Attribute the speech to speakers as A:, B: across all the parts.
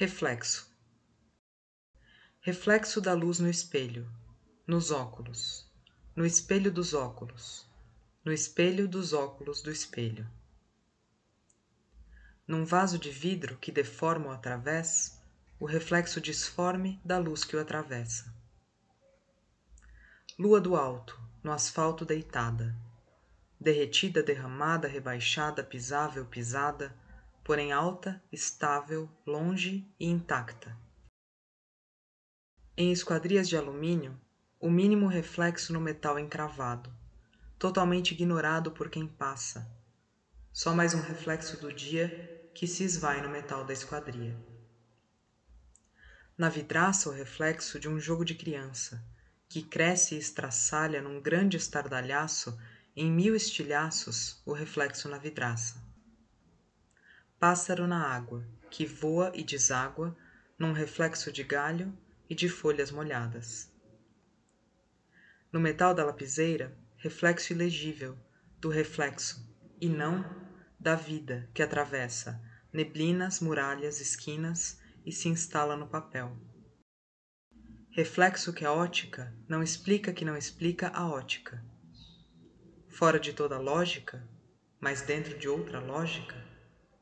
A: Reflexo. Reflexo da luz no espelho, nos óculos, no espelho dos óculos, no espelho dos óculos do espelho. Num vaso de vidro que deforma o através, o reflexo disforme da luz que o atravessa. Lua do alto, no asfalto deitada, derretida, derramada, rebaixada, pisável, pisada, porém alta, estável, longe e intacta. Em esquadrias de alumínio, o mínimo reflexo no metal encravado, totalmente ignorado por quem passa. Só mais um reflexo do dia que se esvai no metal da esquadria. Na vidraça, o reflexo de um jogo de criança, que cresce e estraçalha num grande estardalhaço em mil estilhaços o reflexo na vidraça pássaro na água, que voa e deságua num reflexo de galho e de folhas molhadas. No metal da lapiseira, reflexo ilegível do reflexo e não da vida que atravessa neblinas, muralhas, esquinas e se instala no papel. Reflexo que a ótica não explica que não explica a ótica. Fora de toda lógica, mas dentro de outra lógica,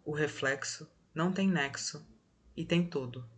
A: o reflexo não tem nexo e tem todo.